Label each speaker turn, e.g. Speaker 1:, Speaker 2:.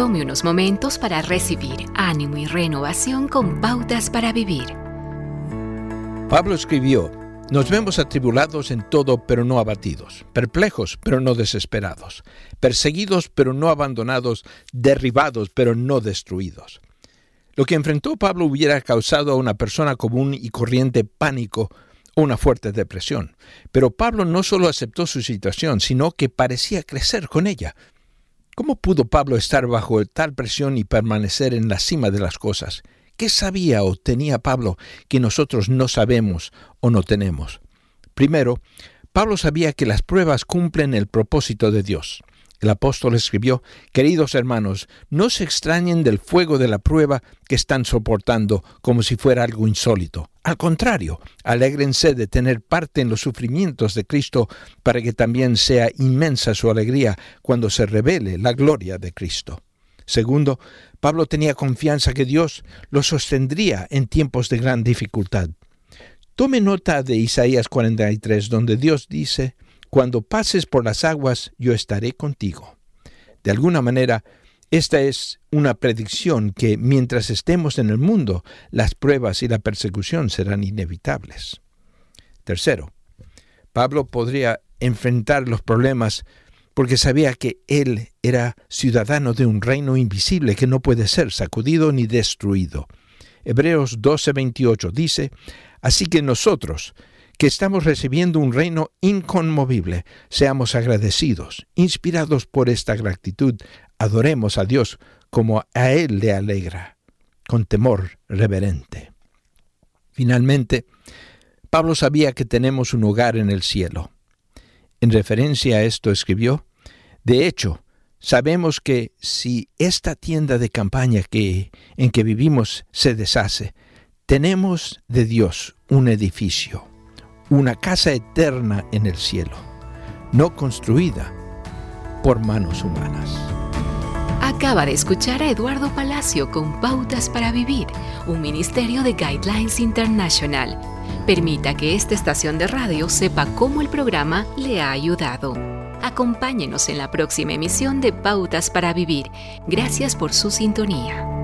Speaker 1: Tome unos momentos para recibir ánimo y renovación con pautas para vivir.
Speaker 2: Pablo escribió, nos vemos atribulados en todo, pero no abatidos, perplejos, pero no desesperados, perseguidos, pero no abandonados, derribados, pero no destruidos. Lo que enfrentó Pablo hubiera causado a una persona común y corriente pánico o una fuerte depresión. Pero Pablo no solo aceptó su situación, sino que parecía crecer con ella. ¿Cómo pudo Pablo estar bajo tal presión y permanecer en la cima de las cosas? ¿Qué sabía o tenía Pablo que nosotros no sabemos o no tenemos? Primero, Pablo sabía que las pruebas cumplen el propósito de Dios. El apóstol escribió, Queridos hermanos, no se extrañen del fuego de la prueba que están soportando como si fuera algo insólito. Al contrario, alégrense de tener parte en los sufrimientos de Cristo para que también sea inmensa su alegría cuando se revele la gloria de Cristo. Segundo, Pablo tenía confianza que Dios lo sostendría en tiempos de gran dificultad. Tome nota de Isaías 43, donde Dios dice, cuando pases por las aguas, yo estaré contigo. De alguna manera, esta es una predicción que mientras estemos en el mundo, las pruebas y la persecución serán inevitables. Tercero, Pablo podría enfrentar los problemas porque sabía que él era ciudadano de un reino invisible que no puede ser sacudido ni destruido. Hebreos 12:28 dice, Así que nosotros, que estamos recibiendo un reino inconmovible. Seamos agradecidos, inspirados por esta gratitud, adoremos a Dios como a Él le alegra, con temor reverente. Finalmente, Pablo sabía que tenemos un hogar en el cielo. En referencia a esto escribió, de hecho, sabemos que si esta tienda de campaña que, en que vivimos se deshace, tenemos de Dios un edificio una casa eterna en el cielo, no construida por manos humanas.
Speaker 1: Acaba de escuchar a Eduardo Palacio con Pautas para Vivir, un ministerio de Guidelines International. Permita que esta estación de radio sepa cómo el programa le ha ayudado. Acompáñenos en la próxima emisión de Pautas para Vivir. Gracias por su sintonía.